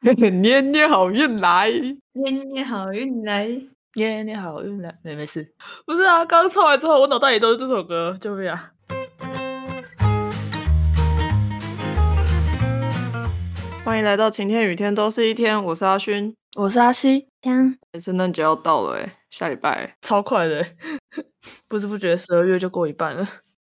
年年好运来，年年好运来，年年好运来。没没事，不是啊，刚唱完之后，我脑袋里都是这首歌，救命啊！欢迎来到晴天雨天都是一天，我是阿勋。我是阿西，香圣诞节要到了哎，下礼拜超快的，不知不觉十二月就过一半了。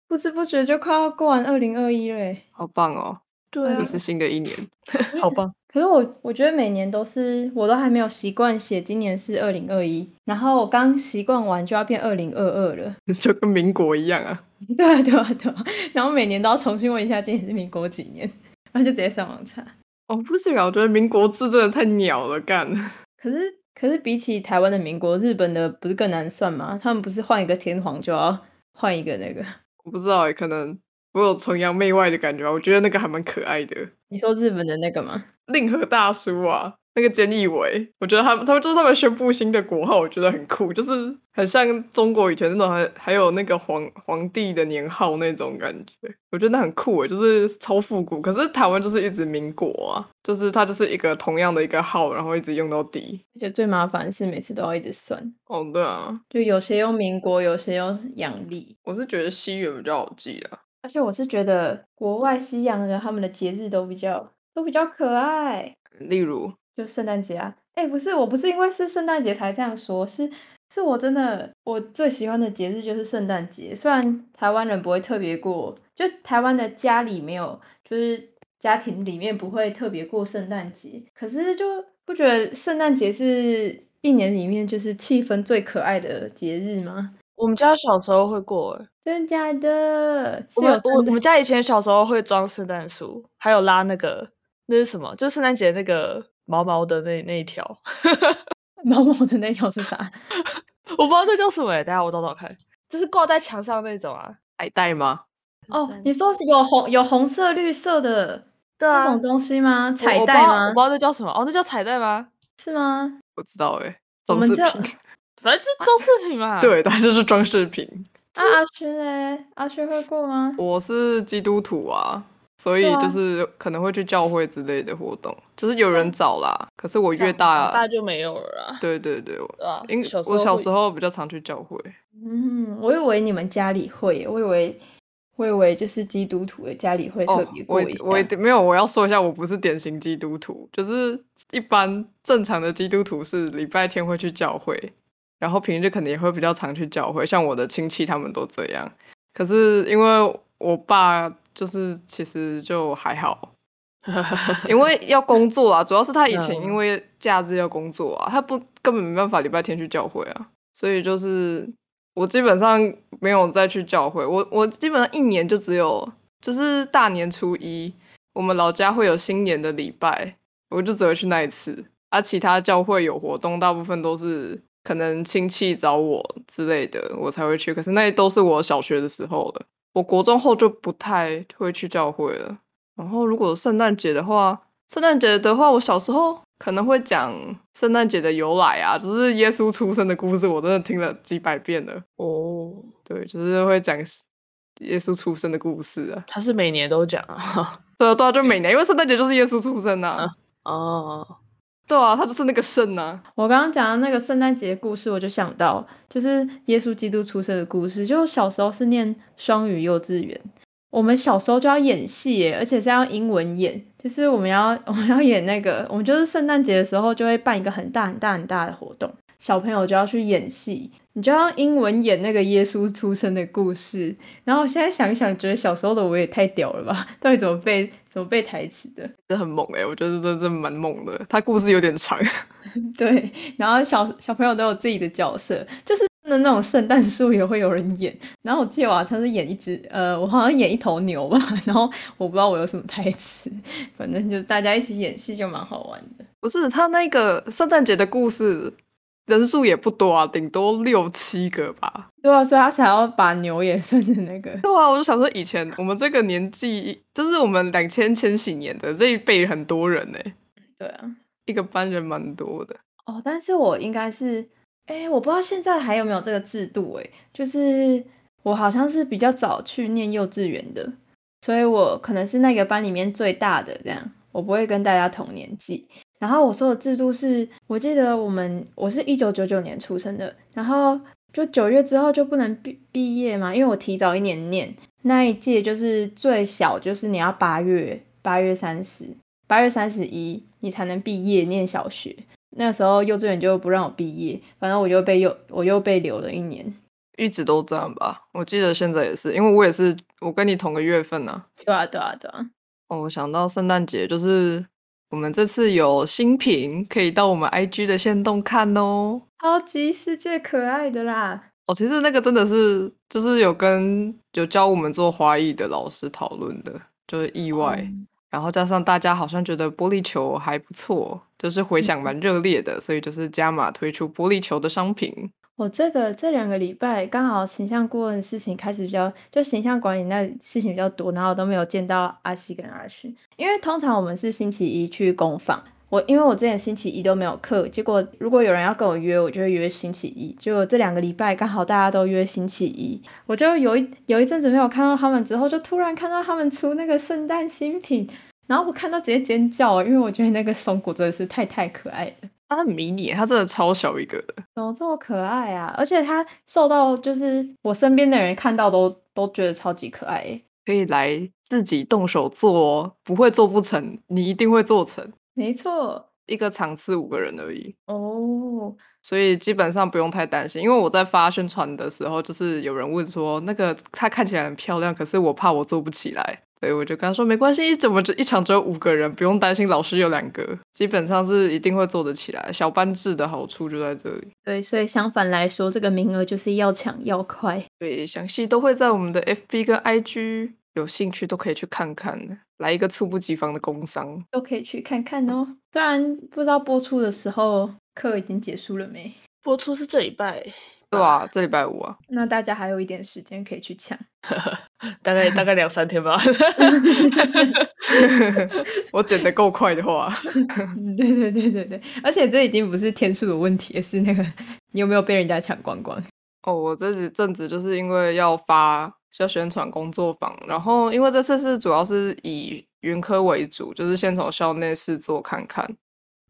不知不觉就快要过完二零二一嘞。好棒哦！对又是新的一年，好棒。可是我我觉得每年都是，我都还没有习惯写今年是二零二一，然后我刚习惯完就要变二零二二了。就跟民国一样啊。对啊对啊对啊，然后每年都要重新问一下今年是民国几年，然后就直接上网查。哦，不是啊，我觉得民国字真的太鸟了，干。可是可是比起台湾的民国，日本的不是更难算吗？他们不是换一个天皇就要换一个那个？我不知道哎，可能我有崇洋媚外的感觉吧。我觉得那个还蛮可爱的。你说日本的那个吗？令和大叔啊。那个菅义伟，我觉得他们他们就是他们宣布新的国号，我觉得很酷，就是很像中国以前那种还还有那个皇皇帝的年号那种感觉，我觉得那很酷诶，就是超复古。可是台湾就是一直民国啊，就是它就是一个同样的一个号，然后一直用到底。而且最麻烦的是每次都要一直算。哦，对啊，就有些用民国，有些用阳历。我是觉得西元比较好记啊，而且我是觉得国外西洋人他们的节日都比较都比较可爱，例如。就圣诞节啊，哎，不是，我不是因为是圣诞节才这样说，是是我真的我最喜欢的节日就是圣诞节。虽然台湾人不会特别过，就台湾的家里没有，就是家庭里面不会特别过圣诞节，可是就不觉得圣诞节是一年里面就是气氛最可爱的节日吗？我们家小时候会过，真的假的？我们我我们家以前小时候会装圣诞树，还有拉那个那是什么？就是圣诞节那个。毛毛的那那一条，毛毛的那条是啥？我不知道那叫什么哎，等下我找找看。就是挂在墙上那种啊，彩带吗？哦，你说是有红有红色绿色的那种东西吗？彩带吗？我不知道那叫什么。哦，那叫彩带吗？是吗？不知道哎，装饰品，反正是装饰品嘛。对，它就是装饰品。啊，阿轩嘞？阿轩会过吗？我是基督徒啊。所以就是可能会去教会之类的活动，就是有人找啦。可是我越大，大就没有了。对对对，因我小时候比较常去教会。嗯，我以为你们家里会，我以为我以为就是基督徒的家里会特别过一下。我我没有，我要说一下，我不是典型基督徒，就是一般正常的基督徒是礼拜天会去教会，然后平日可能也会比较常去教会，像我的亲戚他们都这样。可是因为我爸。就是其实就还好，因为要工作啊，主要是他以前因为假日要工作啊，他不根本没办法礼拜天去教会啊，所以就是我基本上没有再去教会，我我基本上一年就只有就是大年初一，我们老家会有新年的礼拜，我就只会去那一次，而其他教会有活动，大部分都是可能亲戚找我之类的，我才会去，可是那都是我小学的时候了。我国中后就不太会去教会了。然后，如果圣诞节的话，圣诞节的话，我小时候可能会讲圣诞节的由来啊，就是耶稣出生的故事，我真的听了几百遍了。哦，对，就是会讲耶稣出生的故事啊。他是每年都讲啊？对啊，对啊，就每年，因为圣诞节就是耶稣出生啊。哦。对啊，他就是那个圣啊。我刚刚讲的那个圣诞节故事，我就想到，就是耶稣基督出生的故事。就小时候是念双语幼稚园，我们小时候就要演戏，而且是要英文演，就是我们要 我们要演那个，我们就是圣诞节的时候就会办一个很大很大很大的活动，小朋友就要去演戏。你就像英文演那个耶稣出生的故事，然后我现在想一想，觉得小时候的我也太屌了吧？到底怎么背怎么背台词的？这很猛哎！我觉得真真蛮猛的。他故事有点长，对。然后小小朋友都有自己的角色，就是那那种圣诞树也会有人演。然后我记得我好像是演一只呃，我好像演一头牛吧。然后我不知道我有什么台词，反正就大家一起演戏就蛮好玩的。不是他那个圣诞节的故事。人数也不多啊，顶多六七个吧。对啊，所以他才要把牛也算成那个。对啊，我就想说，以前我们这个年纪，就是我们两千千禧年的这一辈很多人呢。对啊，一个班人蛮多的。哦，但是我应该是，哎，我不知道现在还有没有这个制度哎，就是我好像是比较早去念幼稚园的，所以我可能是那个班里面最大的这样，我不会跟大家同年纪。然后我说的制度是，我记得我们我是一九九九年出生的，然后就九月之后就不能毕毕业嘛，因为我提早一年念那一届，就是最小就是你要八月八月三十，八月三十一你才能毕业念小学。那时候幼稚园就不让我毕业，反正我就被又我又被留了一年。一直都这样吧，我记得现在也是，因为我也是我跟你同个月份呢、对啊，对啊，对啊。哦，我想到圣诞节，就是我们这次有新品可以到我们 IG 的线动看哦。超级世界可爱的啦！哦，其实那个真的是，就是有跟有教我们做花艺的老师讨论的，就是意外。然后加上大家好像觉得玻璃球还不错，就是回响蛮热烈的，所以就是加码推出玻璃球的商品。我这个这两个礼拜刚好形象顾问的事情开始比较，就形象管理那事情比较多，然后都没有见到阿西跟阿勋，因为通常我们是星期一去工坊，我因为我之前星期一都没有课，结果如果有人要跟我约，我就会约星期一，结果这两个礼拜刚好大家都约星期一，我就有一有一阵子没有看到他们之后，就突然看到他们出那个圣诞新品，然后我看到直接尖叫，因为我觉得那个松果真的是太太可爱了。它很迷你，它真的超小一个的。怎么这么可爱啊？而且它受到就是我身边的人看到都都觉得超级可爱耶。可以来自己动手做哦，不会做不成，你一定会做成。没错一个场次五个人而已，哦，所以基本上不用太担心。因为我在发宣传的时候，就是有人问说，那个它看起来很漂亮，可是我怕我做不起来，所以我就跟他说没关系，怎么只一场只有五个人，不用担心，老师有两个，基本上是一定会做得起来。小班制的好处就在这里。对，所以相反来说，这个名额就是要抢要快。对，详细都会在我们的 FB 跟 IG，有兴趣都可以去看看的。来一个猝不及防的工伤，都可以去看看哦。虽然不知道播出的时候课已经结束了没，播出是这礼拜，对啊，这礼拜五啊，那大家还有一点时间可以去抢。大概大概两三天吧。我剪得够快的话，嗯对对对对对，而且这已经不是天数的问题，是那个你有没有被人家抢光光。哦，我这几阵子就是因为要发要宣传工作坊，然后因为这次是主要是以云科为主，就是先从校内试做看看，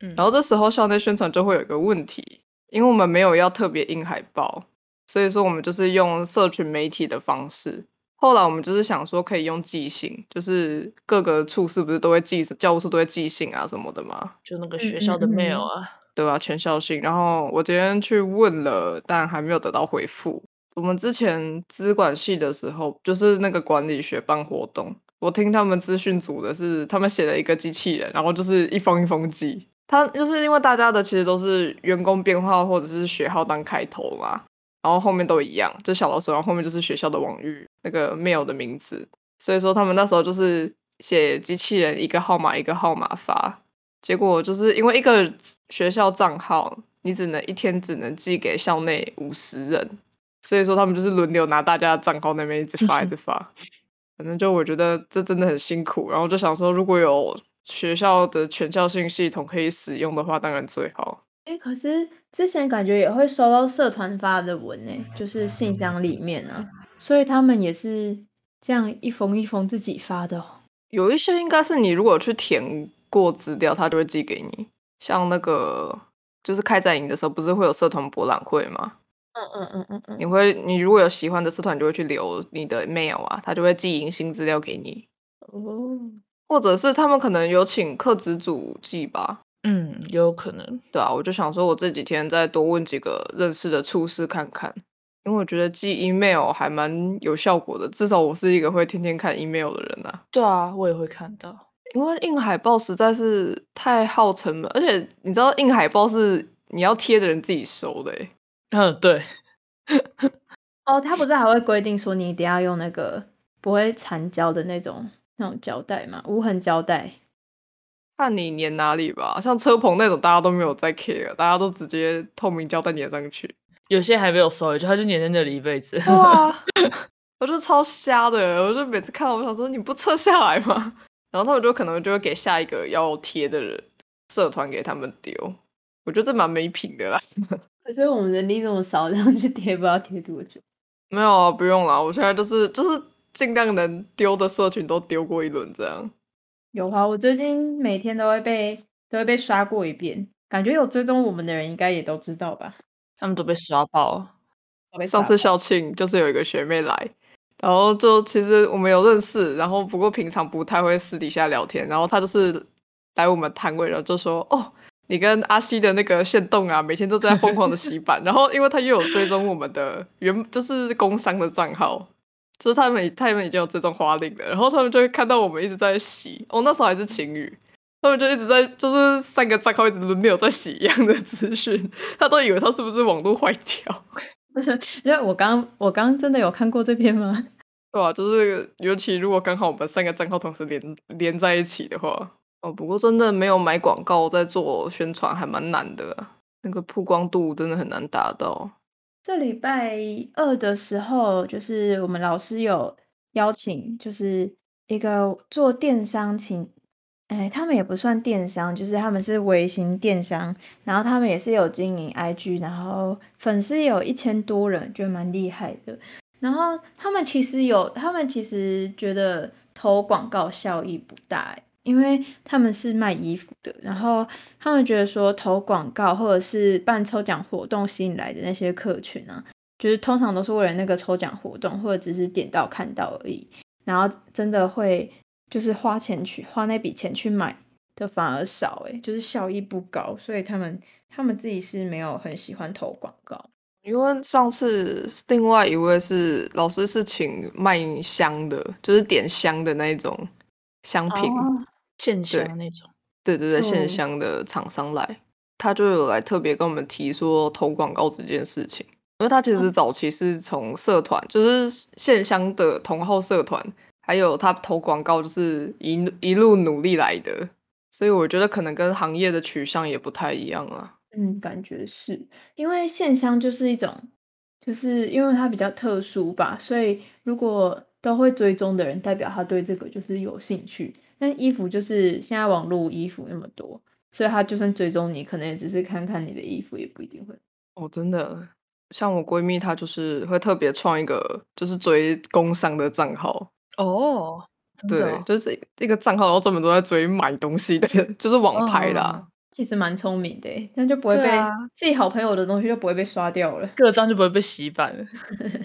嗯然后这时候校内宣传就会有一个问题，因为我们没有要特别印海报，所以说我们就是用社群媒体的方式。后来我们就是想说可以用寄信，就是各个处是不是都会寄教务处都会寄信啊什么的嘛，就那个学校的嗯嗯嗯 mail 啊，对啊，全校信。然后我今天去问了，但还没有得到回复。我们之前资管系的时候，就是那个管理学办活动，我听他们资讯组的是，他们写了一个机器人，然后就是一封一封寄。他就是因为大家的其实都是员工编号或者是学号当开头嘛，然后后面都一样，就小老鼠，然后后面就是学校的网域那个 mail 的名字。所以说他们那时候就是写机器人一个号码一个号码发，结果就是因为一个学校账号，你只能一天只能寄给校内五十人，所以说他们就是轮流拿大家的账号那边一直发一直发。反正就我觉得这真的很辛苦，然后就想说如果有学校的全校性系统可以使用的话，当然最好。哎，可是之前感觉也会收到社团发的文呢，就是信箱里面啊，所以他们也是这样一封一封自己发的、哦。有一些应该是你如果去填过资料，他就会寄给你。像那个就是开展营的时候，不是会有社团博览会吗？嗯嗯嗯嗯嗯，你会，你如果有喜欢的社团，你就会去留你的 mail 啊，他就会寄迎新资料给你，哦，或者是他们可能有请客职组寄吧。嗯，有可能。对啊，我就想说，我这几天再多问几个认识的厨师看看，因为我觉得寄 email 还蛮有效果的，至少我是一个会天天看 email 的人啊。对啊，我也会看到。因为印海报实在是太耗成本，而且你知道印海报是你要贴的人自己收的、欸，嗯，对，哦，他不是还会规定说你一定要用那个不会残胶的那种那种胶带嘛？无痕胶带。看你粘哪里吧。像车棚那种，大家都没有在 care，大家都直接透明胶带粘上去。有些还没有收，就他就粘在那里一辈子。哇，我就超瞎的，我就每次看到，我想说你不撤下来吗？然后他们就可能就会给下一个要贴的人社团给他们丢，我觉得这蛮没品的啦。可是我们人力这么少，这样去贴不知道贴多久。没有啊，不用啦，我现在就是就是尽量能丢的社群都丢过一轮这样。有啊，我最近每天都会被都会被刷过一遍。感觉有追踪我们的人应该也都知道吧？他们都被刷爆。了被上次校庆就是有一个学妹来，然后就其实我们有认识，然后不过平常不太会私底下聊天，然后她就是来我们摊位，然后就说哦。你跟阿西的那个线动啊，每天都在疯狂的洗版，然后因为他又有追踪我们的原就是工商的账号，就是他们他们已经有追踪花令了，然后他们就会看到我们一直在洗，哦那时候还是晴雨，他们就一直在就是三个账号一直轮流在洗一样的资讯，他都以为他是不是网络坏掉。因为我刚我刚真的有看过这篇吗？对啊，就是尤其如果刚好我们三个账号同时连连在一起的话，哦，不过真的没有买广告在做宣传，还蛮难的啊、那个曝光度真的很难达到。这礼拜二的时候，就是我们老师有邀请，就是一个做电商请，哎，他们也不算电商，就是他们是微型电商，然后他们也是有经营 IG，然后粉丝有一千多人，觉得蛮厉害的。然后他们其实有，他们其实觉得投广告效益不大，因为他们是卖衣服的，然后他们觉得说投广告或者是办抽奖活动吸引来的那些客群啊，就是通常都是为了那个抽奖活动，或者只是点到看到而已，然后真的会就是花钱去花那笔钱去买的反而少，诶，就是效益不高，所以他们他们自己是没有很喜欢投广告。因为上次另外一位是老师是请卖香的，就是点香的那一种香品，哦线香对那种。对对对，线嗯香的厂商来，他就有来特别跟我们提说投广告这件事情，因为他其实早期是从社团，就是线香的同号社团，还有他投广告就是一一路努力来的，所以我觉得可能跟行业的取向也不太一样啊。嗯，感觉是因为线香就是一种，就是因为它比较特殊吧，所以如果都会追踪的人，代表他对这个就是有兴趣。但衣服就是现在网络衣服那么多，所以他就算追踪你，可能也只是看看你的衣服，也不一定会。哦，真的，像我闺蜜她就是会特别创一个就是追工商的账号，哦，对，哦就是一个账号，然后专门都在追买东西的，就是网拍啦。嗯其实蛮聪明的欸，这样就不会被、啊自己好朋友的东西就不会被刷掉了。各张就不会被洗版了，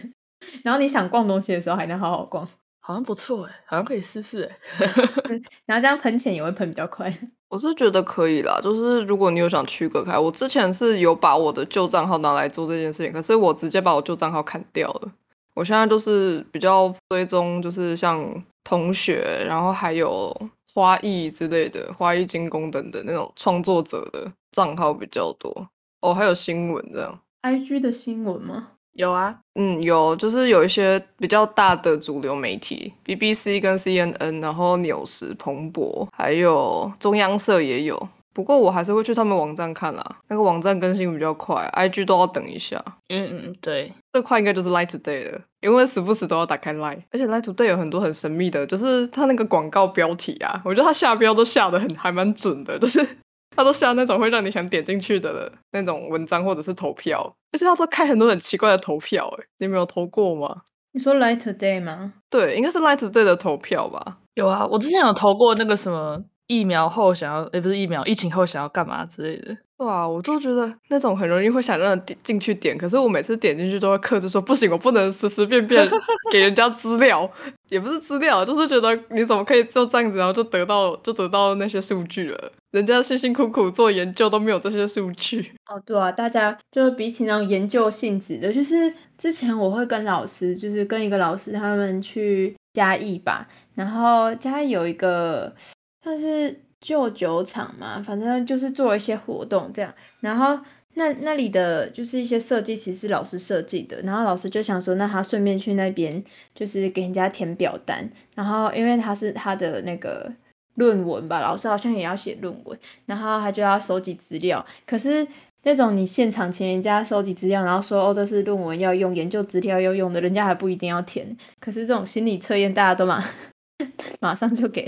然后你想逛东西的时候还能好好逛，好像不错哎，好像可以试试哎。然后这样喷钱也会喷比较快。我是觉得可以啦，就是如果你有想区隔开，我之前是有把我的旧账号拿来做这件事情，可是我直接把我旧账号砍掉了。我现在就是比较追踪，就是像同学，然后还有花艺之类的，花艺精工等等那种创作者的账号比较多。哦，还有新闻这样。IG 的新闻吗？有啊，嗯，有，就是有一些比较大的主流媒体，BBC 跟 CNN，然后纽时、彭博，还有中央社也有。不过我还是会去他们网站看啦，那个网站更新比较快，IG 都要等一下。嗯嗯嗯，对，最快应该就是 Line Today 了，因为时不时都要打开 Line，而且 Line Today 有很多很神秘的，就是它那个广告标题啊，我觉得它下标都下的很还蛮准的，就是它都下那种会让你想点进去的那种文章或者是投票，而且他都开很多很奇怪的投票，哎，你没有投过吗？你说 Light Today 吗？对，应该是 light day 的投票吧？有啊，我之前有投过那个什么疫苗后想要，也不是疫苗，疫情后想要干嘛之类的。对啊，我都觉得那种很容易会想让人点进去点，可是我每次点进去都会克制说不行，我不能随随便便 给人家资料，也不是资料，就是觉得你怎么可以就这样子，然后就得到就得到那些数据了？人家辛辛苦苦做研究都没有这些数据。哦，对啊，大家就是比起那种研究性质的，就是之前我会跟老师，就是跟一个老师他们去嘉义吧，然后嘉义有一个算是旧酒厂嘛，反正就是做一些活动这样，然后那那里的就是一些设计其实是老师设计的，然后老师就想说，那他顺便去那边就是给人家填表单，然后因为他是他的那个论文吧，老师好像也要写论文。然后他就要收集资料。可是那种你现场请人家收集资料，然后说哦这是论文要用、研究资料要用的，人家还不一定要填。可是这种心理测验大家都马 马上就给。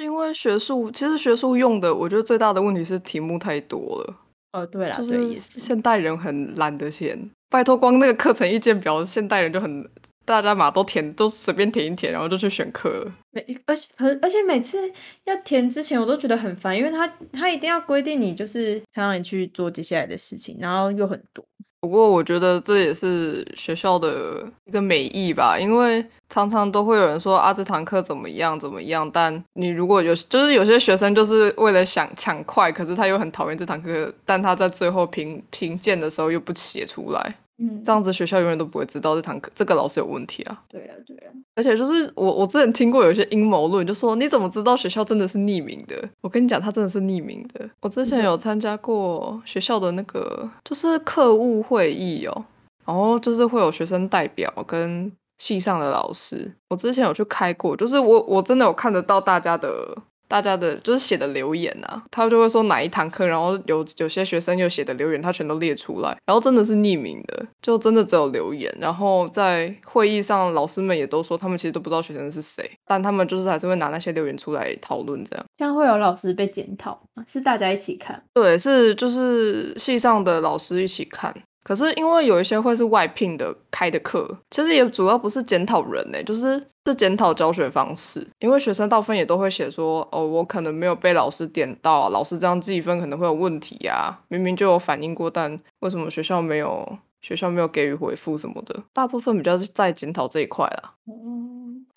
因为学术，其实学术用的，我觉得最大的问题是题目太多了，哦，对啦，就是。现代人很懒得填。拜托，光那个课程意见表，现代人就很大家嘛都填都随便填一填，然后就去选课了。每而且而而且每次要填之前，我都觉得很烦，因为他他一定要规定你就是他让你去做接下来的事情，然后又很多。不过我觉得这也是学校的一个美意吧，因为常常都会有人说啊这堂课怎么样怎么样，但你如果有就是有些学生就是为了想抢快，可是他又很讨厌这堂课，但他在最后评评鉴的时候又不写出来。嗯，这样子学校永远都不会知道这堂课这个老师有问题啊。对啊，对啊，而且就是我我之前听过有些阴谋论，就说你怎么知道学校真的是匿名的？我跟你讲，他真的是匿名的。我之前有参加过学校的那个就是课务会议哦，然后就是会有学生代表跟系上的老师。我之前有去开过，就是我我真的有看得到大家的。大家的就是写的留言啊，他就会说哪一堂课，然后有有些学生有写的留言，他全都列出来，然后真的是匿名的，就真的只有留言。然后在会议上，老师们也都说他们其实都不知道学生是谁，但他们就是还是会拿那些留言出来讨论这样。这样会有老师被检讨是大家一起看？对，是就是系上的老师一起看。可是因为有一些会是外聘的开的课，其实也主要不是检讨人呢，就是是检讨教学方式。因为学生到分也都会写说，哦，我可能没有被老师点到，老师这样计分可能会有问题呀。明明就有反应过，但为什么学校没有学校没有给予回复什么的？大部分比较是在检讨这一块啦。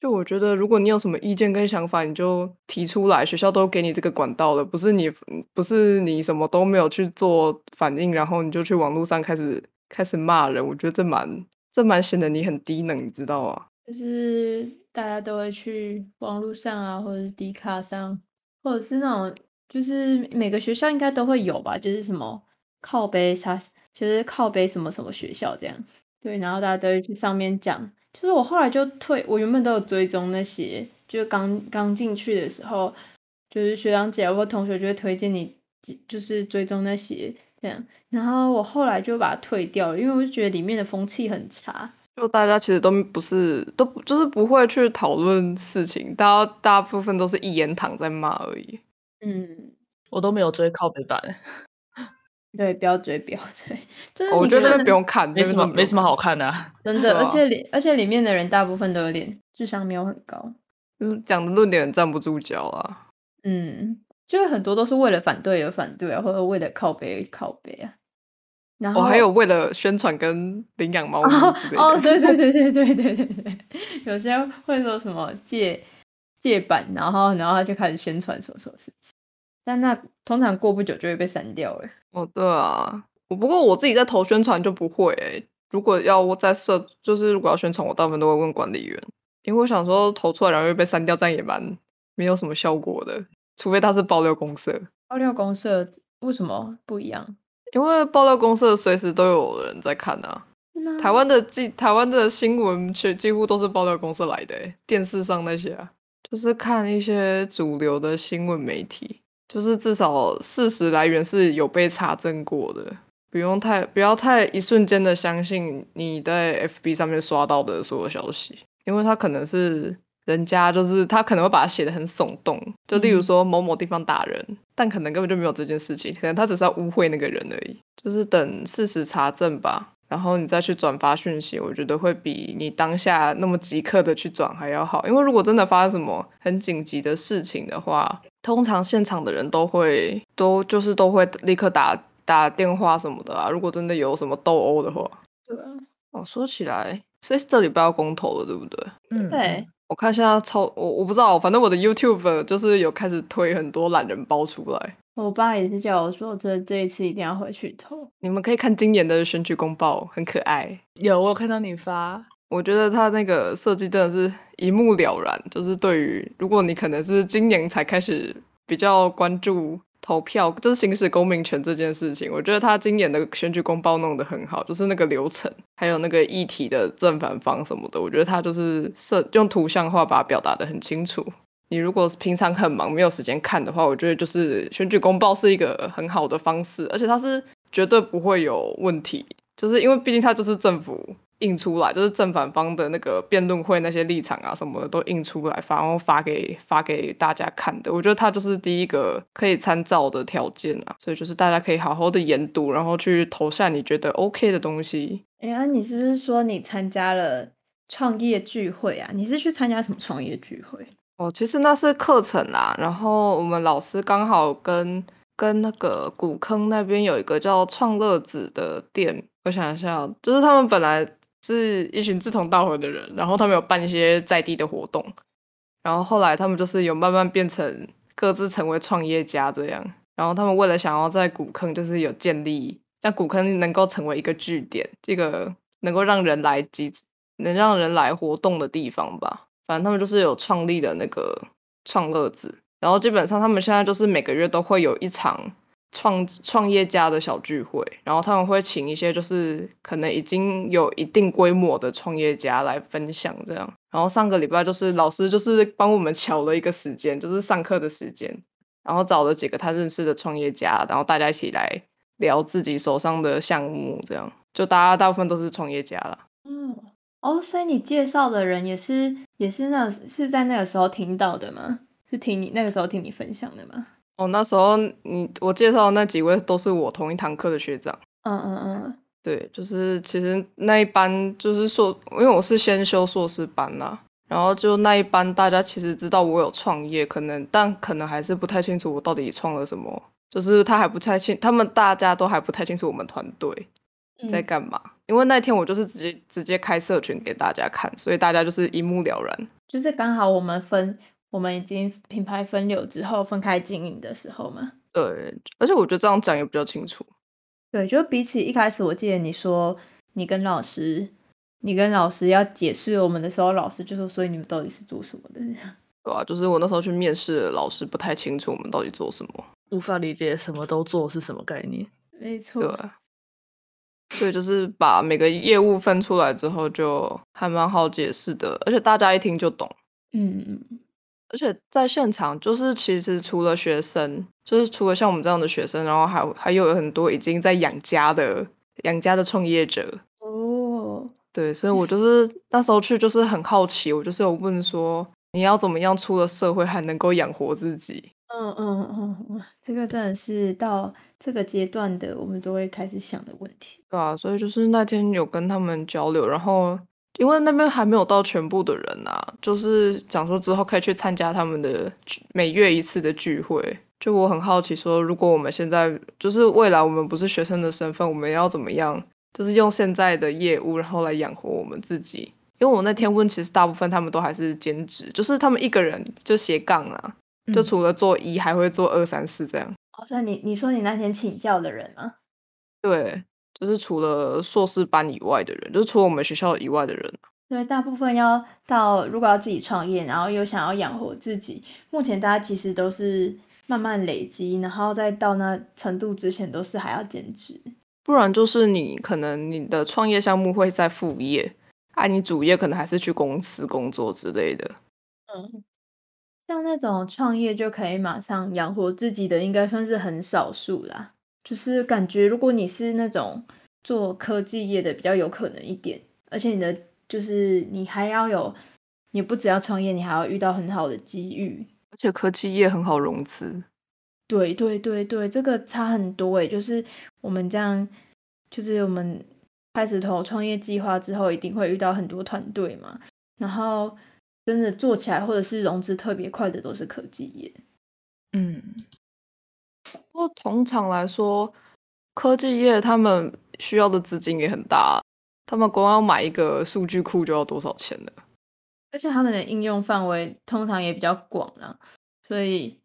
就我觉得，如果你有什么意见跟想法，你就提出来，学校都给你这个管道了，不是你不是你什么都没有去做反应，然后你就去网络上开始开始骂人，我觉得这蛮这蛮显得你很低能，你知道吗？就是大家都会去网络上啊，或者是 D 卡上，或者是那种，就是每个学校应该都会有吧，就是什么靠背啥，就是靠背什么什么学校这样，对，然后大家都会去上面讲。就是我后来就退，我原本都有追踪那些，就是刚刚进去的时候，就是学长姐或同学就会推荐你，就是追踪那些这样。然后我后来就把它退掉了，因为我就觉得里面的风气很差，就大家其实都不是都就是不会去讨论事情，大家大部分都是一言堂在骂而已。嗯，我都没有追靠北版。对，不要追，不要追。就是我觉得不用看，没什么，没什么好看的。真的，而且里而且里面的人大部分都有点智商没有很高，嗯，讲的论点站不住脚啊。嗯，就是很多都是为了反对而反对啊，或者为了靠背靠背啊。然后还有为了宣传跟领养猫 咪之类的。哦，对对对对对对对对，有些会说什么借借版，然后然后他就开始宣传什么什么事情。但那通常过不久就会被删掉了。哦，对啊，我不过我自己在投宣传就不会。如果要我在设，就是如果要宣传，我大部分都会问管理员，因为我想说投出来然后又被删掉，这样也蛮没有什么效果的。除非他是爆料公社，爆料公社为什么不一样？因为爆料公社随时都有人在看啊。台湾的记台湾的新闻却几乎都是爆料公社来的，电视上那些啊，就是看一些主流的新闻媒体。就是至少事实来源是有被查证过的，不用太不要太一瞬间的相信你在 FB 上面刷到的所有消息，因为他可能是人家就是他可能会把它写的很耸动，就例如说某某地方打人，但可能根本就没有这件事情，可能他只是要污秽那个人而已，就是等事实查证吧。然后你再去转发讯息，我觉得会比你当下那么即刻的去转还要好。因为如果真的发生什么很紧急的事情的话，通常现场的人都会都就是都会立刻打打电话什么的啊。如果真的有什么斗殴的话，对啊。哦，说起来，所以这礼拜要公投了，对不对？嗯，对。我看现在超我我不知道，反正我的 YouTube 就是有开始推很多懒人包出来。我爸也是叫我说，这这一次一定要回去投。你们可以看今年的选举公报，很可爱。有，我有看到你发。我觉得他那个设计真的是一目了然，就是对于如果你可能是今年才开始比较关注投票，就是行使公民权这件事情，我觉得他今年的选举公报弄得很好，就是那个流程，还有那个议题的正反方什么的，我觉得他就是设用图像化把它表达的很清楚。你如果是平常很忙没有时间看的话，我觉得就是选举公报是一个很好的方式，而且它是绝对不会有问题，就是因为毕竟它就是政府印出来，就是正反方的那个辩论会那些立场啊什么的都印出来，然后发给发给大家看的。我觉得它就是第一个可以参照的条件啊，所以就是大家可以好好的研读，然后去投下你觉得 OK 的东西。哎呀，你是不是说你参加了？创业聚会啊？你是去参加什么创业聚会？哦，其实那是课程啦，然后我们老师刚好跟跟那个古坑那边有一个叫创乐子的店，我想一下，就是他们本来是一群志同道合的人，然后他们有办一些在地的活动，然后后来他们就是有慢慢变成各自成为创业家这样，然后他们为了想要在古坑就是有建立，让古坑能够成为一个据点，这个能够让人来集，能让人来活动的地方吧。反正他们就是有创立的那个创乐子，然后基本上他们现在就是每个月都会有一场创创业家的小聚会，然后他们会请一些就是可能已经有一定规模的创业家来分享这样。然后上个礼拜就是老师就是帮我们瞧了一个时间，就是上课的时间，然后找了几个他认识的创业家，然后大家一起来聊自己手上的项目，这样就大家大部分都是创业家了。嗯。哦，所以你介绍的人也是也是那是在那个时候听到的吗？是听你那个时候听你分享的吗？哦，那时候你我介绍的那几位都是我同一堂课的学长。嗯嗯嗯，对，就是其实那一班就是硕，因为我是先修硕士班呐，然后就那一班大家其实知道我有创业，可能但可能还是不太清楚我到底创了什么，就是他还不太清，他们大家都还不太清楚我们团队。在干嘛？因为那天我就是直接直接开社群给大家看，所以大家就是一目了然。就是刚好我们分，我们已经品牌分流之后分开经营的时候嘛。对，而且我觉得这样讲也比较清楚。对，就比起一开始，我记得你说你跟老师，你跟老师要解释我们的时候，老师就说：“所以你们到底是做什么的？” 对啊，就是我那时候去面试，老师不太清楚我们到底做什么，无法理解什么都做是什么概念。没错。对，就是把每个业务分出来之后，就还蛮好解释的，而且大家一听就懂。嗯嗯。而且在现场，就是其实除了学生，就是除了像我们这样的学生，然后还还有很多已经在养家的养家的创业者。哦。对，所以我就是那时候去，就是很好奇，我就是有问说，你要怎么样出了社会还能够养活自己？嗯嗯嗯嗯，这个真的是到。这个阶段的我们都会开始想的问题，对啊，所以就是那天有跟他们交流，然后因为那边还没有到全部的人啊，就是讲说之后可以去参加他们的每月一次的聚会。就我很好奇，说如果我们现在就是未来我们不是学生的身份，我们要怎么样，就是用现在的业务然后来养活我们自己？因为我那天问，其实大部分他们都还是兼职，就是他们一个人就斜杠啊，就除了做一还会做二三四这样。哦那你你说你那天请教的人啊？对，就是除了硕士班以外的人，就是除了我们学校以外的人。对，大部分要到如果要自己创业，然后又想要养活自己，目前大家其实都是慢慢累积，然后再到那程度之前都是还要兼职。不然就是你可能你的创业项目会在副业，啊，你主业可能还是去公司工作之类的。嗯。像那种创业就可以马上养活自己的，应该算是很少数啦。就是感觉，如果你是那种做科技业的，比较有可能一点。而且你的就是你还要有，你不只要创业，你还要遇到很好的机遇。而且科技业很好融资。对对对对，这个差很多诶。就是我们这样，就是我们开始投创业计划之后，一定会遇到很多团队嘛，然后。真的做起来，或者是融资特别快的，都是科技业。嗯，不过通常来说，科技业他们需要的资金也很大，他们光要买一个数据库就要多少钱呢？而且他们的应用范围通常也比较广了，所以，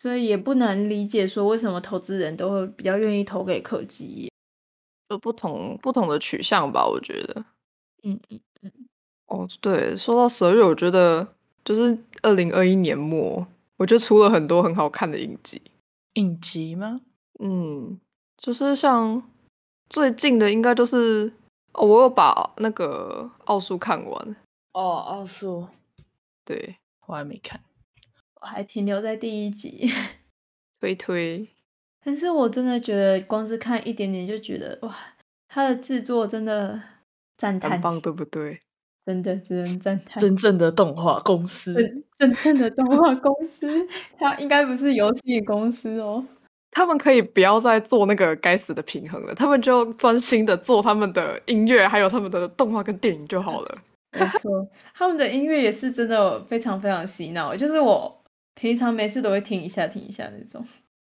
所以也不难理解说为什么投资人都会比较愿意投给科技业，就不同不同的取向吧，我觉得。嗯嗯嗯。哦，对，说到十二月，我觉得就是二零二一年末，我就出了很多很好看的影集。影集吗？嗯，就是像最近的，应该就是哦，我有把那个奥数看完。哦，奥数，对我还没看，我还停留在第一集。推推，但是我真的觉得，光是看一点点就觉得哇，它的制作真的赞叹，很棒，对不对？真的只能赞叹，真正的动画公司，真正的动画公司，它应该不是游戏公司哦。他们可以不要再做那个该死的平衡了，他们就专心的做他们的音乐，还有他们的动画跟电影就好了。没错，他们的音乐也是真的非常非常洗脑，就是我平常没事都会听一下听一下那种。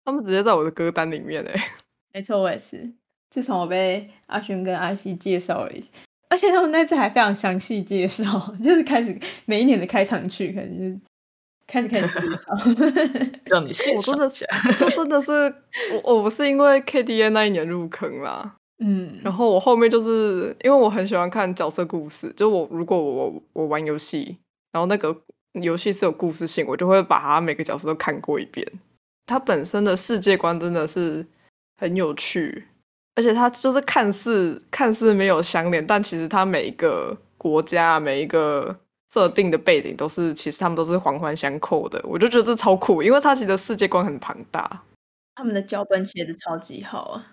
他们直接在我的歌单里面哎。没错，我也是。自从我被阿轩跟阿西介绍了一下，而且他们那次还非常详细介绍，就是开始每一年的开场曲，开始开始开始介绍，让你欣我真的是赏，就真的是我我不是因为 KDA 那一年入坑啦，嗯，然后我后面就是因为我很喜欢看角色故事，就我如果我我玩游戏，然后那个游戏是有故事性，我就会把它每个角色都看过一遍。它本身的世界观真的是很有趣，而且它就是看似看似没有相连，但其实它每一个国家每一个设定的背景都是其实他们都是环环相扣的，我就觉得这超酷，因为它其实的世界观很庞大。他们的脚本写的超级好啊。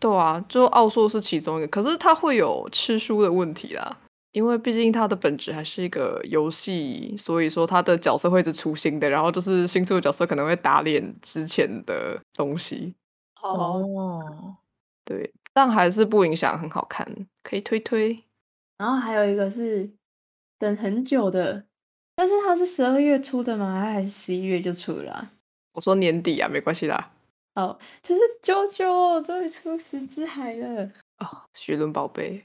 对啊，就奥数是其中一个，可是它会有吃书的问题啦，因为毕竟它的本质还是一个游戏，所以说它的角色会一直出新的，然后就是新出的角色可能会打脸之前的东西，哦，对，但还是不影响很好看，可以推推。然后还有一个是等很久的，但是它是十二月出的吗？还是十一月就出了啊、我说年底啊，没关系啦。哦，就是啾啾终于出十之海了，哦、雪伦宝贝，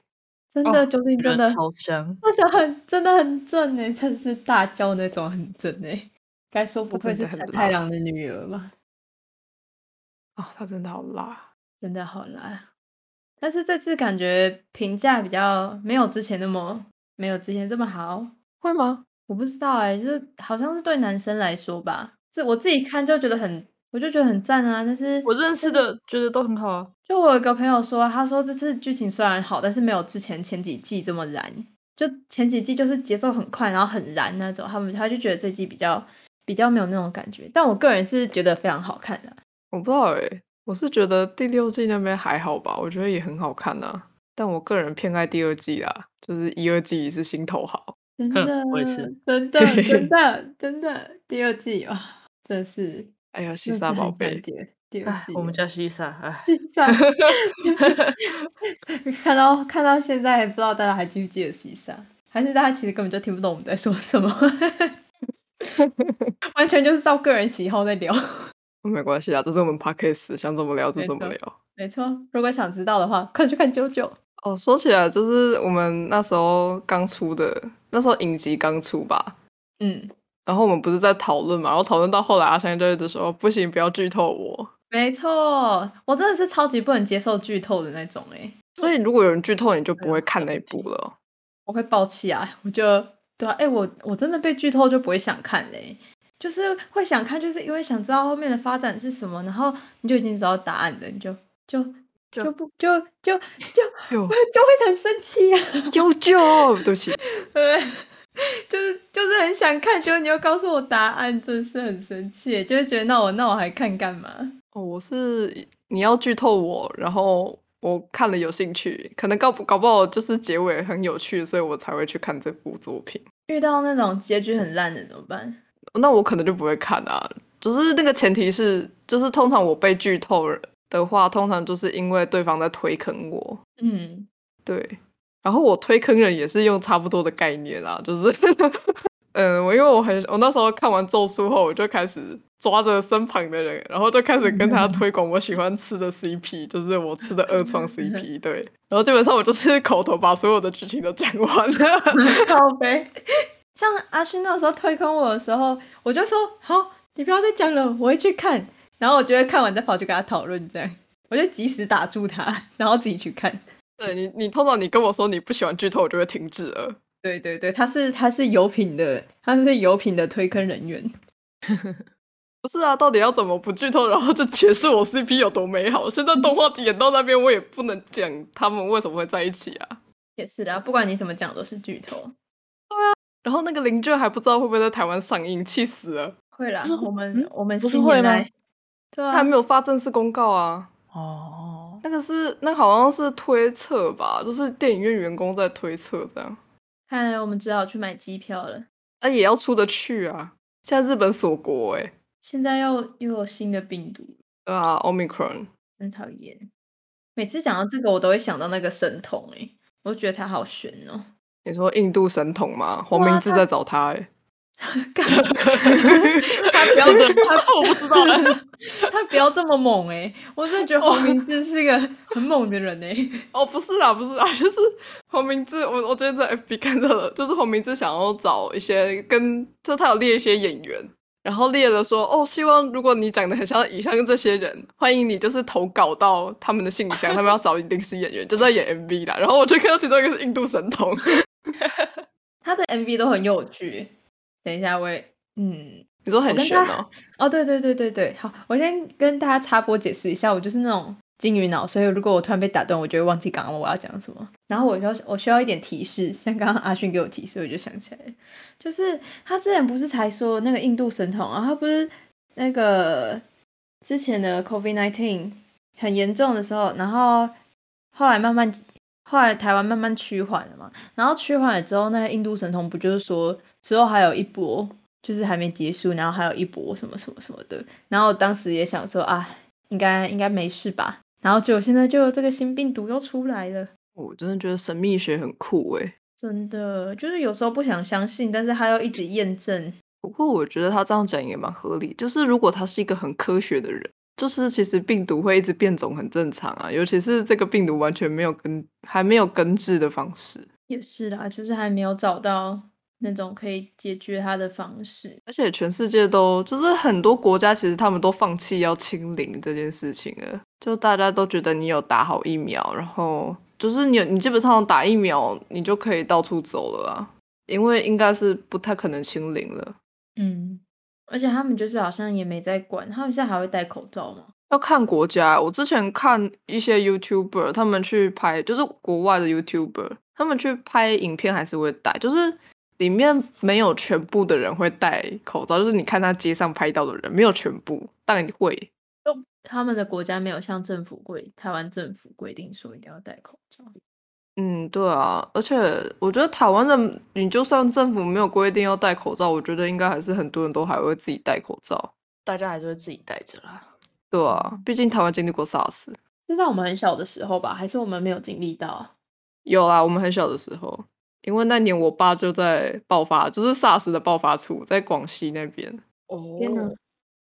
真的，哦九零真的超香，真的很真的很正哎，真的是大叫那种很正哎。该说不愧是陈太郎的女儿吧？啊、她真的好辣。真的好难。但是这次感觉评价比较没有之前那么没有之前这么好，会吗？我不知道哎、就是好像是对男生来说吧，这我自己看就觉得很，我就觉得很赞啊。但是我认识的觉得都很好啊。就我有一个朋友说，他说这次剧情虽然好，但是没有之前前几季这么燃。就前几季就是节奏很快，然后很燃那种，他们他就觉得这季比较比较没有那种感觉。但我个人是觉得非常好看的、我不知道哎、我是觉得第六季那边还好吧，我觉得也很好看呐、但我个人偏爱第二季啦，就是一二季是心头好。真的，我也是真的，真的，真的，第二季啊，真是哎呀，西沙宝贝，第二季，，哎我们家西萨，哎，西萨，看到看到现在，不知道大家还记不记得西萨，还是大家其实根本就听不懂我们在说什么，完全就是照个人喜好在聊。没关系啊，这是我们 podcast，想怎么聊就怎么聊。没错，如果想知道的话，快去看九九。哦，说起来，就是我们那时候刚出的，那时候影集刚出吧，嗯，然后我们不是在讨论嘛，然后讨论到后来，阿香就一直说不行，不要剧透我。没错，我真的是超级不能接受剧透的那种哎、所以如果有人剧透，你就不会看那了解部了。我会爆气啊！我就对啊，哎、我我真的被剧透就不会想看嘞，就是会想看，就是因为想知道后面的发展是什么，然后你就已经知道答案了，你就就就就不就就就有就会很生气啊！啾啾，对不起，对，就是就是很想看，结果你又告诉我答案，真是很生气，就会觉得那我那我还看干嘛？哦，我是你要剧透我，然后我看了有兴趣，可能搞不搞不好就是结尾很有趣，所以我才会去看这部作品。遇到那种结局很烂的怎么办？那我可能就不会看啊。就是那个前提是，就是通常我被剧透的话，通常就是因为对方在推坑我，嗯，对。然后我推坑人也是用差不多的概念啊，就是，嗯，我因为我很我那时候看完咒术后，我就开始抓着身旁的人，然后就开始跟他推广我喜欢吃的 CP，就是我吃的二创 CP，对。然后基本上我就是口头把所有的剧情都讲完了。靠背。像阿勋那时候推坑我的时候，我就说好，你不要再讲了，我会去看。然后我就会看完再跑去跟他讨论，这样我就及时打住他，然后自己去看。对你，你通常你跟我说你不喜欢剧透，我就会停止了。对对对，他是他是有品的，他是有品的推坑人员。不是啊，到底要怎么不剧透，然后就解释我 CP 有多美好？现在动画演到那边，我也不能讲他们为什么会在一起啊。也是的，不管你怎么讲都是剧透。然后那个邻居还不知道会不会在台湾上映，气死了！会啦我们、嗯我们不是会吗新年来，对啊他还，没有发正式公告啊。哦，那个是那个好像是推测吧，就是电影院员工在推测这样。看来我们只好去买机票了。啊，也要出得去啊！现在日本锁国哎、现在又又有新的病毒，对啊，Omicron。真讨厌。每次讲到这个，我都会想到那个神童、欸，我就觉得他好悬哦。你说印度神童吗？黄明志在找他哎、干 他不要 真的我不知道欸他不要这么猛哎、我真的觉得黄明志是一个很猛的人哎、哦，不是啦，不是啦，就是黄明志，我我今天在 FB 看到了，就是黄明志想要找一些跟，就他有列一些演员，然后列了说，哦，希望如果你长得很像以上这些人，欢迎你就是投稿到他们的信箱，他们要找临时演员，就是在演 MV 啦。然后我就看到其中一个是印度神童，他的 MV 都很有趣。等一下，我也嗯，你说很我跟他悬哦，哦，对对对对对，好，我先跟大家插播解释一下，我就是那种金鱼脑，所以如果我突然被打断，我就会忘记刚刚我要讲什么。然后我需要我需要一点提示，像刚刚阿勋给我提示，我就想起来了，就是他之前不是才说那个印度神童啊，他不是那个之前的 COVID nineteen 很严重的时候，然后后来慢慢。后来台湾慢慢趋缓了嘛，然后趋缓了之后，那个印度神童不就是说之后还有一波，就是还没结束，然后还有一波什么什么什么的。然后当时也想说啊，应该应该没事吧。然后结果现在就这个新病毒又出来了，我真的觉得神秘学很酷欸诶。真的就是有时候不想相信，但是他要一直验证。不过我觉得他这样讲也蛮合理，就是如果他是一个很科学的人，就是其实病毒会一直变种很正常啊，尤其是这个病毒完全没有根还没有根治的方式，也是啦，就是还没有找到那种可以解决它的方式。而且全世界都就是很多国家其实他们都放弃要清零这件事情了，就大家都觉得你有打好疫苗，然后就是你有你基本上打疫苗你就可以到处走了啊，因为应该是不太可能清零了。嗯，而且他们就是好像也没在管，他们现在还会戴口罩吗？要看国家，我之前看一些 YouTuber，他们去拍，就是国外的 YouTuber，他们去拍影片还是会戴，就是里面没有全部的人会戴口罩，就是你看他街上拍到的人没有全部，但会。就他们的国家没有像政府规，台湾政府规定说一定要戴口罩。嗯，对啊，而且我觉得台湾的，你就算政府没有规定要戴口罩，我觉得应该还是很多人都还会自己戴口罩。大家还是会自己戴着啦。对啊，毕竟台湾经历过 SARS。是在我们很小的时候吧，还是我们没有经历到？有啦，我们很小的时候，因为那年我爸就在爆发，就是 SARS 的爆发处在广西那边。哦天哪！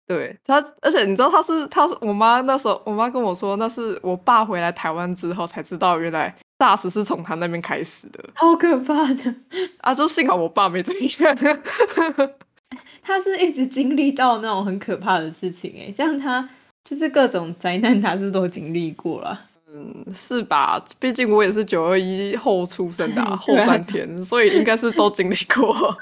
对他，而且你知道他是他是我妈那时候，我妈跟我说，那是我爸回来台湾之后才知道，原来 SARS 是从他那边开始的好可怕的！啊！就幸好我爸没怎样。他是一直经历到那种很可怕的事情哎，这样他就是各种灾难，他是不是都经历过了？嗯，是吧？毕竟我也是九二一后出生的、啊，后三天，所以应该是都经历过。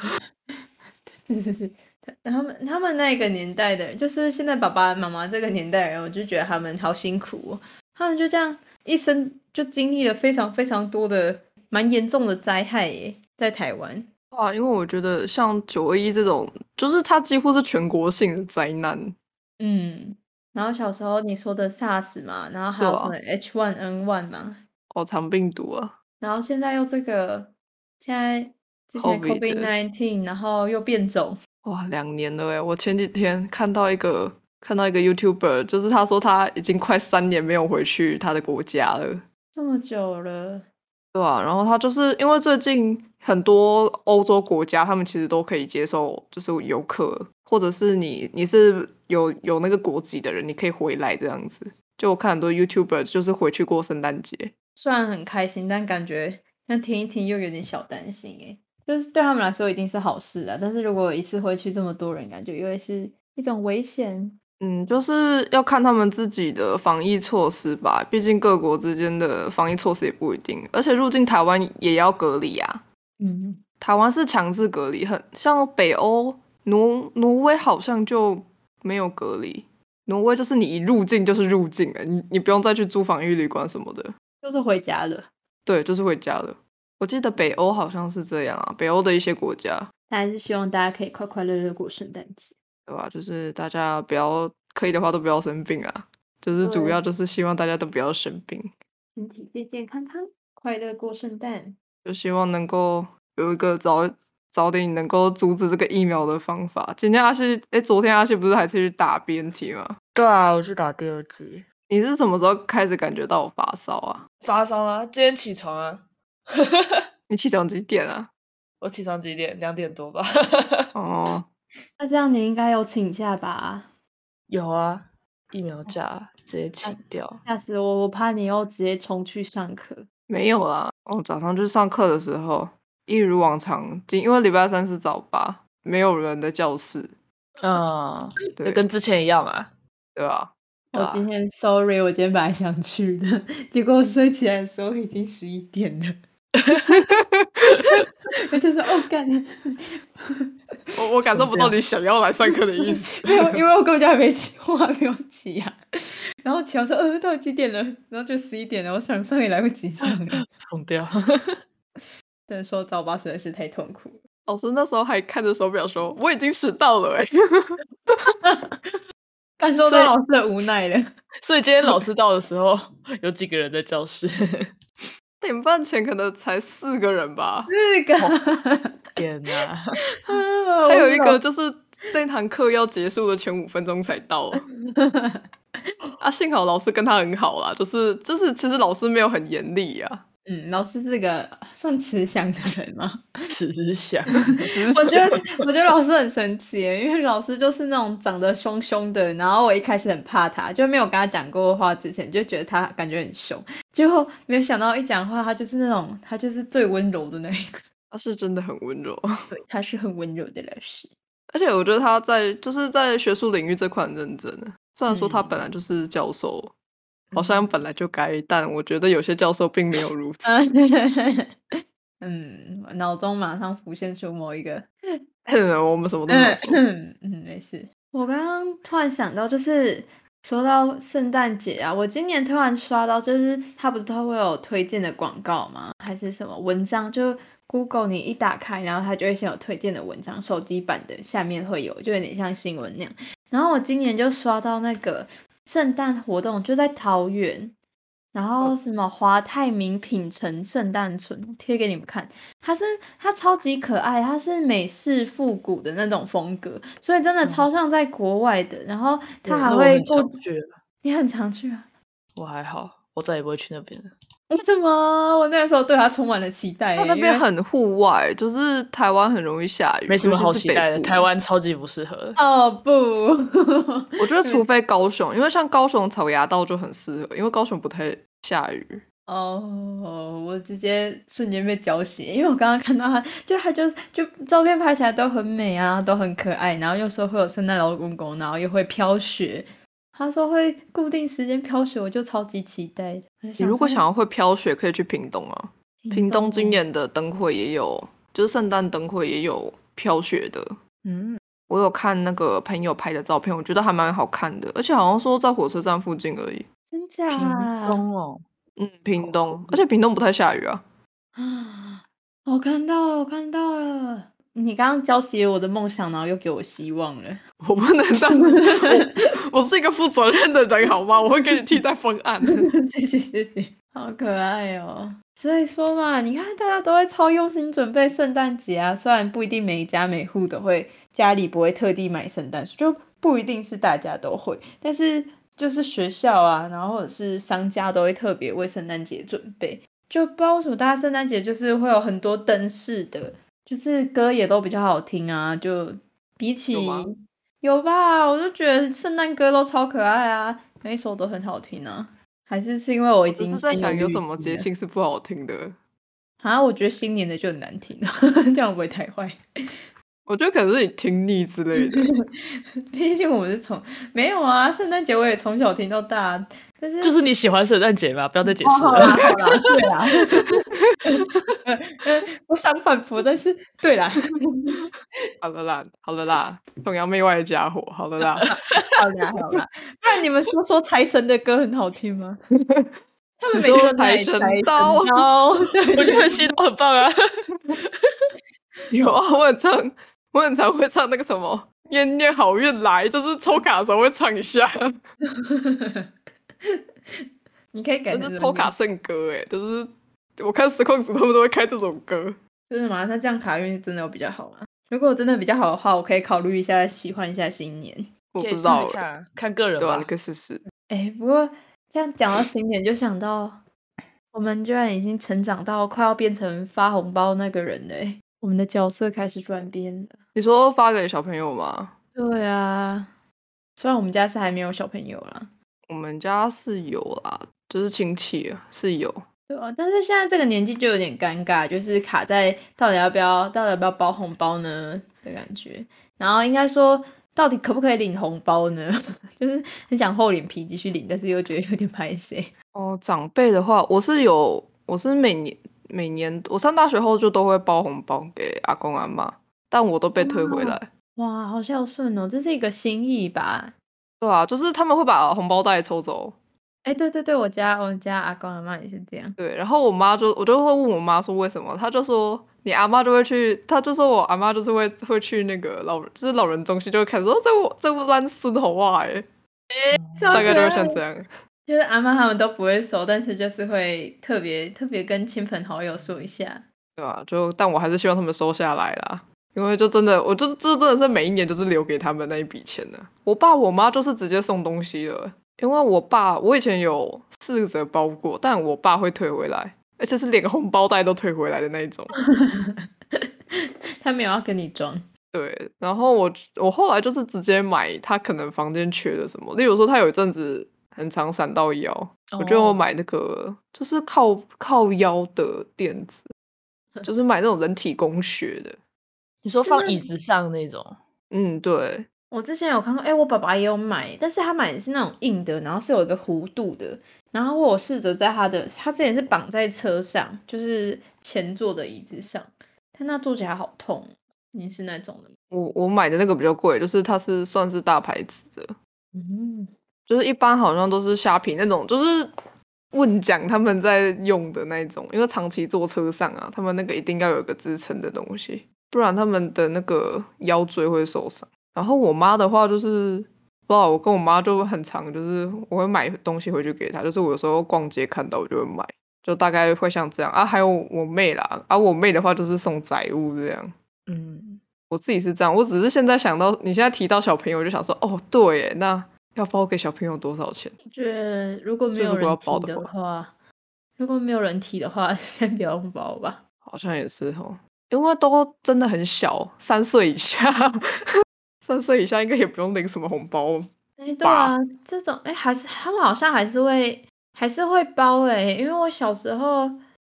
是是是，他他们他们那个年代的人，就是现在爸爸妈妈这个年代的人，我就觉得他们好辛苦哦。他们就这样一生就经历了非常非常多的蛮严重的灾害耶，在台湾。哇，因为我觉得像九二一这种，就是它几乎是全国性的灾难。嗯，然后小时候你说的 SARS 嘛，然后还有什么 H1N1 嘛，哦，肠病毒啊，然后现在又这个，现在之前 COVID nineteen，然后又变种，哇，两年了诶！我前几天看到一个看到一个 YouTuber，就是他说他已经快三年没有回去他的国家了。这么久了，对啊，然后他就是因为最近很多欧洲国家，他们其实都可以接受，就是游客，或者是你你是有有那个国籍的人，你可以回来这样子。就我看很多 YouTuber 就是回去过圣诞节，虽然很开心，但感觉但听一听又有点小担心诶，就是对他们来说一定是好事啊，但是如果一次回去这么多人，感觉又会是一种危险。嗯，就是要看他们自己的防疫措施吧，毕竟各国之间的防疫措施也不一定，而且入境台湾也要隔离啊。嗯，台湾是强制隔离，很像北欧挪挪威好像就没有隔离，挪威就是你一入境就是入境了，你你不用再去租防疫旅馆什么的，就是回家了。对，就是回家了。我记得北欧好像是这样啊，北欧的一些国家，但还是希望大家可以快快乐乐过圣诞节。对吧？就是大家不要可以的话都不要生病啊，就是主要就是希望大家都不要生病。身体健健康康，快乐过圣诞。就希望能够有一个早早点能够阻止这个疫苗的方法。今天阿西，哎，昨天阿西不是还去打 BNT 吗？对啊，我去打第二剂，你是什么时候开始感觉到我发烧啊？发烧啊，今天起床啊，你起床几点啊？我起床几点？两点多吧。哦，那这样你应该有请假吧？有啊，疫苗假直接请掉。吓死我！我怕你又直接冲去上课。没有啦，我早上去上课的时候，一如往常，今因为礼拜三是早八，没有人的教室，嗯，就对跟之前一样嘛。对吧？啊我今天 sorry，我今天本来想去的，结果我睡起来的时候已经十一点了。我 就是哦干，因 我我感受不到你想要来上课的意思。为因为我根本就还没起，我还没有起呀、然后起来说呃到底几点了？然后就十一点了，我想上也来不及上了。疯掉。只能说早八实在是太痛苦了。老师那时候还看着手表说：“我已经迟到了。”哎，感受到老师的无奈了。所以今天老师到的时候，有几个人在教室？点半前可能才四个人吧，四个，天哪！还有一个就是那堂课要结束的前五分钟才到。啊，幸好老师跟他很好啦，就是就是，其实老师没有很严厉啊。嗯，老师是个算慈祥的人吗？慈祥，我觉得，我觉得老师很神奇耶，因为老师就是那种长得凶凶的，然后我一开始很怕他，就没有跟他讲过话之前，就觉得他感觉很凶，结果没有想到一讲话，他就是那种他就是最温柔的那一个，他是真的很温柔，对，他是很温柔的老师。而且我觉得他在就是在学术领域这块很认真的。虽然说他嗯本来就是教授，好像本来就该，但我觉得有些教授并没有如此。嗯，我脑中马上浮现出某一个 我们什么都没有说。嗯嗯，没事。我刚刚突然想到，就是说到圣诞节啊，我今年突然刷到，就是他不是都会有推荐的广告吗？还是什么文章？就 Google 你一打开，然后它就会先有推荐的文章，手机版的下面会有，就有点像新闻那样。然后我今年就刷到那个圣诞活动，就在桃园。然后什么华泰名品城圣诞村贴给你们看，它是它超级可爱，它是美式复古的那种风格，所以真的超像在国外的。然后它还会过 你很常去啊？我还好，我再也不会去那边了。为什么？我那个时候对它充满了期待耶。他那边很户外，就是台湾很容易下雨，没什么好期待的，台湾超级不适合。哦不，我觉得除非高雄，因为像高雄草芽道就很适合，因为高雄不太下雨。哦，我直接瞬间被浇醒，因为我刚刚看到他，就他就就照片拍起来都很美啊，都很可爱，然后又说会有圣诞老公公，然后又会飘雪。他说会固定时间飘雪，我就超级期待的。你如果想要会飘雪，可以去屏东啊。屏东今年的灯会也有，就是圣诞灯会也有飘雪的。嗯，我有看那个朋友拍的照片，我觉得还蛮好看的，而且好像说在火车站附近而已。真假屏东哦，嗯，屏东，而且屏东不太下雨啊。啊！我看到了，我看到了。你刚刚浇熄了我的梦想，然后又给我希望了。我不能这样子，我 我是一个负责任的人，好吗？我会给你替代方案。谢谢谢谢，好可爱哦。所以说嘛，你看大家都会超用心准备圣诞节啊，虽然不一定每一家每户都会，家里不会特地买圣诞树，就不一定是大家都会，但是就是学校啊，然后或者是商家都会特别为圣诞节准备。就不知道为什么大家圣诞节就是会有很多灯饰的，就是歌也都比较好听啊，就比起有吧，我就觉得圣诞歌都超可爱啊，每一首都很好听啊。还是是因为我已我经在想有什么节庆是不好听的。啊？我觉得新年的就很难听，这样会不会太坏？我觉得可能是你听腻之类的。毕竟我们是从没有啊，圣诞节我也从小听到大，但是就是你喜欢圣诞节吧？不要再解哦释了。好啦好啦，对啦，我想反驳，但是对啦，好了啦，好了啦，崇洋媚外的家伙，好了啦。好啦好啦，不然你们都说财神的歌很好听吗？他们你说每次财神在财到刀，对，我觉得很洗脑，很棒啊！有啊，我很常，我很常会唱那个什么“念念好运来”，就是抽卡的时候会唱一下，你可以改是抽卡圣歌哎，就是我看实况组他们都会开这种歌。真的吗？那这样卡运真的有比较好吗？如果真的比较好的话，我可以考虑一下，喜欢一下新年。可以试我不知道看，看个人吧？可以试试。哎，不过这样讲到新年，就想到我们居然已经成长到快要变成发红包那个人了欸，我们的角色开始转变了。你说发给小朋友吗？对啊，虽然我们家是还没有小朋友啦，我们家是有啦，就是亲戚啊是有。对啊，但是现在这个年纪就有点尴尬，就是卡在到底要不要，到底要不要包红包呢的感觉。然后应该说，到底可不可以领红包呢？就是很想厚脸皮继续领，但是又觉得有点 拍谁。哦，长辈的话，我是有，我是每年每年我上大学后就都会包红包给阿公阿妈，但我都被退回来。哇，好孝顺哦，这是一个心意吧？对啊，就是他们会把红包袋抽走。哎，对对对，我家我家阿公阿妈也是这样。对，然后我妈就我就会问我妈说为什么，她就说你阿妈就会去，她就说我阿妈就是会会去那个老就是老人中心，就会开始说在我在我乱孙头哇哎，大概就会像这样。就是阿妈他们都不会收，但是就是会特别特别跟亲朋好友说一下。对啊，就但我还是希望他们收下来啦，因为就真的我就就真的是每一年就是留给他们那一笔钱的。我爸我妈就是直接送东西了。因为我爸，我以前有试着包过，但我爸会退回来，而且是连红包袋都退回来的那一种。他没有要跟你装。对，然后我我后来就是直接买他可能房间缺的什么，例如说他有一阵子很常闪到腰，我觉得我买那个就是靠靠腰的垫子，就是买那种人体工学的。你说放椅子上那种？嗯，对。我之前有看过，哎，我爸爸也有买，但是他买的是那种硬的，然后是有一个弧度的。然后我试着在他的，他之前是绑在车上，就是前座的椅子上，但那坐起来好痛。你是那种的？我我买的那个比较贵，就是它是算是大牌子的，嗯，就是一般好像都是虾皮那种，就是问讲他们在用的那种，因为长期坐车上啊，他们那个一定要有一个支撑的东西，不然他们的那个腰椎会受伤。然后我妈的话就是，不知道我跟我妈就很常，就是我会买东西回去给她，就是我有时候逛街看到我就会买，就大概会像这样啊。还有我妹啦，啊我妹的话就是送载物这样。嗯，我自己是这样，我只是现在想到你现在提到小朋友，我就想说哦对，那要包给小朋友多少钱？觉得如果没有人提的话，如果没有人提的话，先不用包吧。好像也是哦，因为都真的很小，三岁以下。三岁以下应该也不用领什么红包，哎，对啊，这种哎还是他们好像还是会还是会包哎，因为我小时候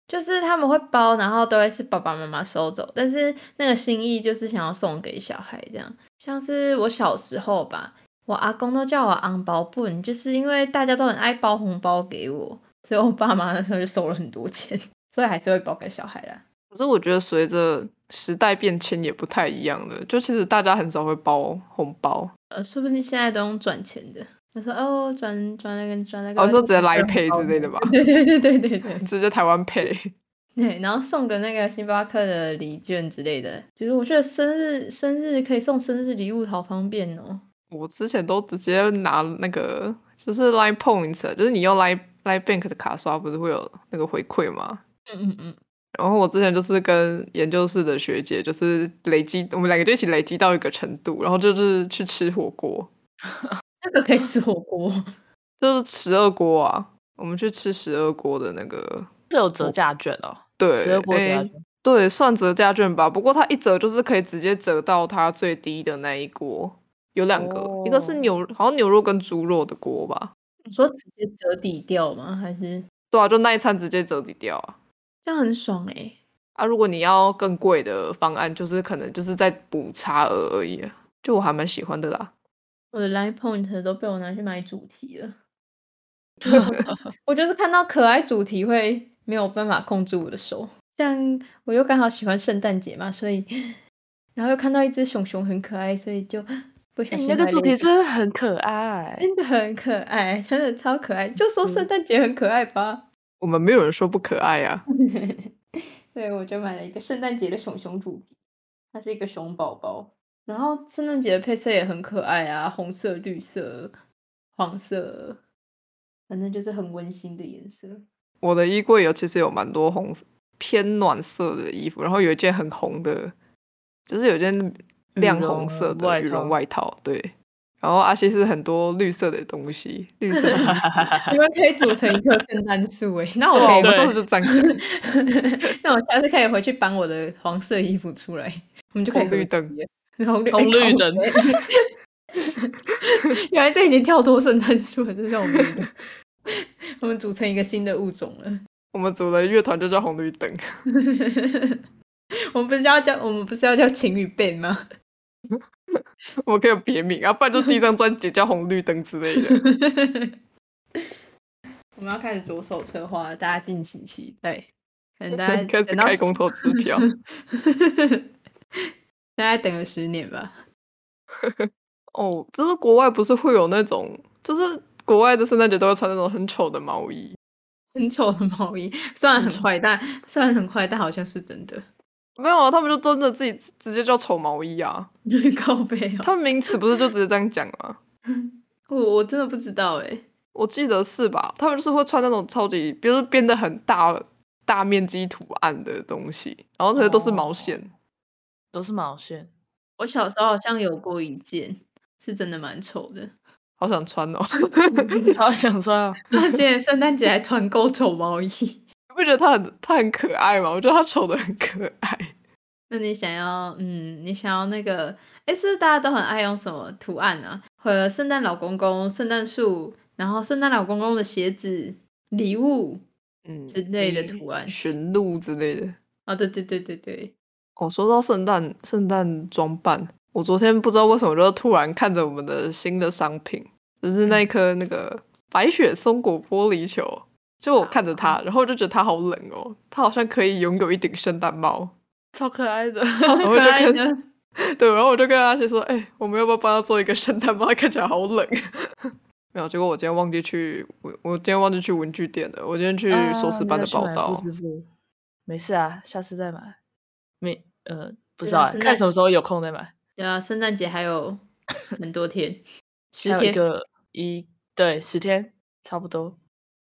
就是他们会包，然后都会是爸爸妈妈收走，但是那个心意就是想要送给小孩这样，像是我小时候吧，我阿公都叫我昂包笨，就是因为大家都很爱包红包给我，所以我爸妈那时候就收了很多钱，所以还是会包给小孩啦。可是我觉得随着时代变迁也不太一样了，就其实大家很少会包红包，呃，说不定现在都用转钱的，他说哦转转那个转那个，我说直接来配之类的吧，对对对对对对，直接台湾配，对，然后送个那个星巴克的礼券之类的，其实我觉得生日生日可以送生日礼物，好方便哦。我之前都直接拿那个就是 Line Points，就是你用 Line Line Bank 的卡刷，不是会有那个回馈吗？嗯嗯嗯。然后我之前就是跟研究室的学姐，就是累积，我们两个就一起累积到一个程度，然后就是去吃火锅。那个可以吃火锅，就是十二锅啊。我们去吃十二锅的那个，是有折价券哦。对，十二锅折价券，对，算折价券吧。不过它一折就是可以直接折到它最低的那一锅。有两个，一个是牛，好像牛肉跟猪肉的锅吧。你说直接折抵掉吗？还是？对啊，就那一餐直接折抵掉啊。这样很爽哎！啊，如果你要更贵的方案，就是可能就是在补差额而已。就我还蛮喜欢的啦。我的 line point 都被我拿去买主题了。我就是看到可爱主题会没有办法控制我的手。像我又刚好喜欢圣诞节嘛，所以 然后又看到一只熊熊很可爱，所以就不小心。那个主题真的很可爱，真的很可爱，真的超可爱。就说圣诞节很可爱吧。我们没有人说不可爱呀。对，我就买了一个圣诞节的熊熊主题，它是一个熊宝宝。然后圣诞节的配色也很可爱啊，红色、绿色、黄色，反正就是很温馨的颜色。我的衣柜有其实有蛮多红偏暖色的衣服，然后有一件很红的，就是有件亮红色的羽绒外套。对，然后阿西是很多绿色的东西，绿色的。你们可以组成一棵圣诞树哎，那我哇，可以我们上次就这样讲，那我下次可以回去搬我的黄色衣服出来，我们就可以红绿灯红绿红绿灯。原来这已经跳脱圣诞树了，这是红绿灯。我们组成一个新的物种了。我们组的乐团就叫红绿灯。我们不是要叫我们不是要叫晴雨贝吗？我们可以有别名啊，不然就第一张专辑叫红绿灯之类的。我们要开始着手策划，大家敬请期待。可能大家 开始开公投支票。大概等了十年吧。哦，就是国外不是会有那种，就是国外的圣诞节都会穿那种很丑的毛衣。很丑的毛衣，虽然很坏，但虽然很坏，但好像是真的。没有啊，他们就真的自己直接叫丑毛衣啊。靠背啊，他们名词不是就直接这样讲吗？我我真的不知道哎。我记得是吧？他们就是会穿那种超级，比如说编的很大大面积图案的东西，然后那些都是毛线。都是毛线，我小时候好像有过一件，是真的蛮丑的。好想穿哦！好想穿啊！今年圣诞节还团购丑毛衣。你不觉得他很他很可爱吗？我觉得他丑的很可爱。那你想要，嗯，你想要那个，哎，是不是大家都很爱用什么图案啊？和圣诞老公公、圣诞树，然后圣诞老公公的鞋子、礼物嗯之类的图案。驯鹿之类的。哦，对对对对对，哦，说到圣诞圣诞装扮，我昨天不知道为什么就突然看着我们的新的商品，就是那一颗那个白雪松果玻璃球，就我看着他，然后我就觉得他好冷哦，他好像可以拥有一顶圣诞帽。超可爱的。好我就跟爱的。对，然后我就跟阿西说：“哎、我们要不要帮他做一个圣诞帽？它看起来好冷。”没有，结果我今天忘记去，我我今天忘记去文具店了。我今天去硕士班的报道。没事啊，下次再买。没呃，不知道看什么时候有空再买。对啊，圣诞节还有很多天，十天。一个一对十天差不多。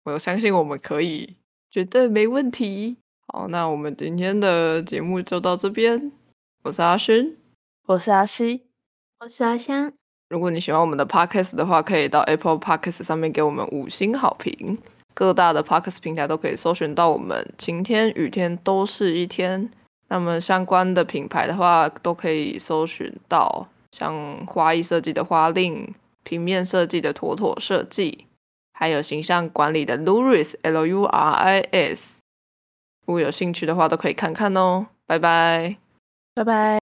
我相信我们可以，绝对没问题。好，那我们今天的节目就到这边。我是阿勋。我是阿西，我是阿香，如果你喜欢我们的 podcast 的话，可以到 Apple Podcast 上面给我们五星好评。各大的 podcast 平台都可以搜寻到我们，晴天、雨天都是一天。那么相关的品牌的话，都可以搜寻到，像花艺设计的花令、平面设计的妥妥设计，还有形象管理的 Luris L U R I S。如果有兴趣的话，都可以看看哦。拜拜。拜拜。